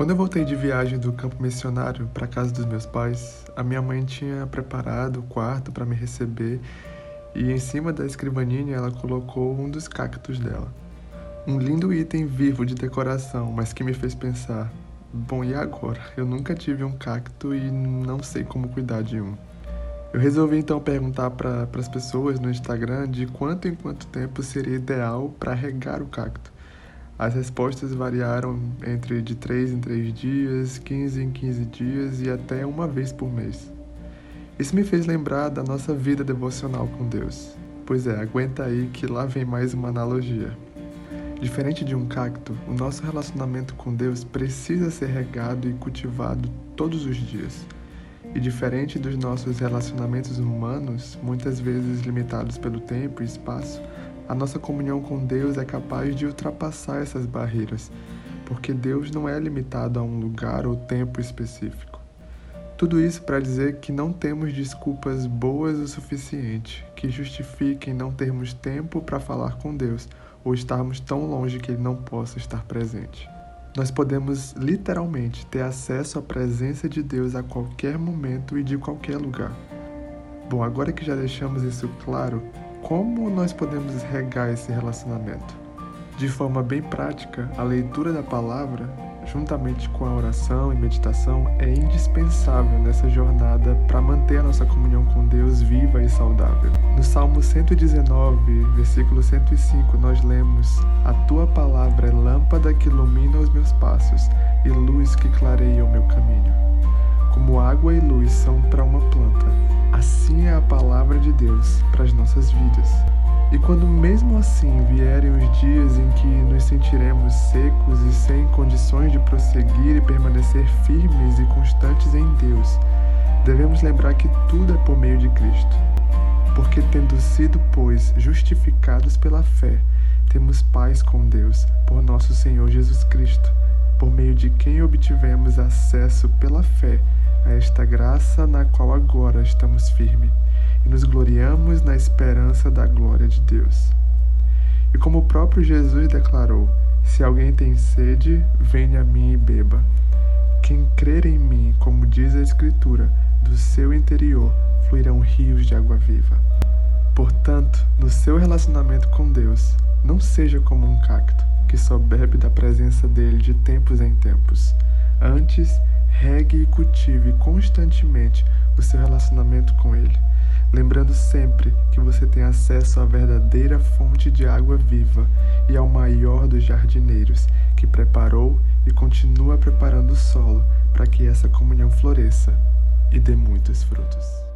Quando eu voltei de viagem do campo missionário para casa dos meus pais, a minha mãe tinha preparado o quarto para me receber e em cima da escrivaninha ela colocou um dos cactos dela. Um lindo item vivo de decoração, mas que me fez pensar: bom, e agora? Eu nunca tive um cacto e não sei como cuidar de um. Eu resolvi então perguntar para as pessoas no Instagram de quanto em quanto tempo seria ideal para regar o cacto. As respostas variaram entre de 3 em 3 dias, 15 em 15 dias e até uma vez por mês. Isso me fez lembrar da nossa vida devocional com Deus. Pois é, aguenta aí que lá vem mais uma analogia. Diferente de um cacto, o nosso relacionamento com Deus precisa ser regado e cultivado todos os dias. E diferente dos nossos relacionamentos humanos, muitas vezes limitados pelo tempo e espaço, a nossa comunhão com Deus é capaz de ultrapassar essas barreiras, porque Deus não é limitado a um lugar ou tempo específico. Tudo isso para dizer que não temos desculpas boas o suficiente que justifiquem não termos tempo para falar com Deus ou estarmos tão longe que Ele não possa estar presente. Nós podemos literalmente ter acesso à presença de Deus a qualquer momento e de qualquer lugar. Bom, agora que já deixamos isso claro, como nós podemos regar esse relacionamento? De forma bem prática, a leitura da palavra, juntamente com a oração e meditação, é indispensável nessa jornada para manter a nossa comunhão com Deus viva e saudável. No Salmo 119, versículo 105, nós lemos: A tua palavra é lâmpada que ilumina os meus passos e luz que clareia o meu caminho. Como água e luz são para uma planta, Assim é a palavra de Deus para as nossas vidas. E quando mesmo assim vierem os dias em que nos sentiremos secos e sem condições de prosseguir e permanecer firmes e constantes em Deus, devemos lembrar que tudo é por meio de Cristo. Porque tendo sido, pois, justificados pela fé, temos paz com Deus por nosso Senhor Jesus Cristo, por meio de quem obtivemos acesso pela fé a esta graça na qual agora estamos firmes e nos gloriamos na esperança da glória de Deus. E como o próprio Jesus declarou: Se alguém tem sede, venha a mim e beba. Quem crer em mim, como diz a Escritura, do seu interior fluirão rios de água viva. Portanto, no seu relacionamento com Deus, não seja como um cacto que só bebe da presença dele de tempos em tempos. Antes, regue e cultive constantemente o seu relacionamento com Ele, lembrando sempre que você tem acesso à verdadeira fonte de água viva e ao maior dos jardineiros, que preparou e continua preparando o solo para que essa comunhão floresça e dê muitos frutos.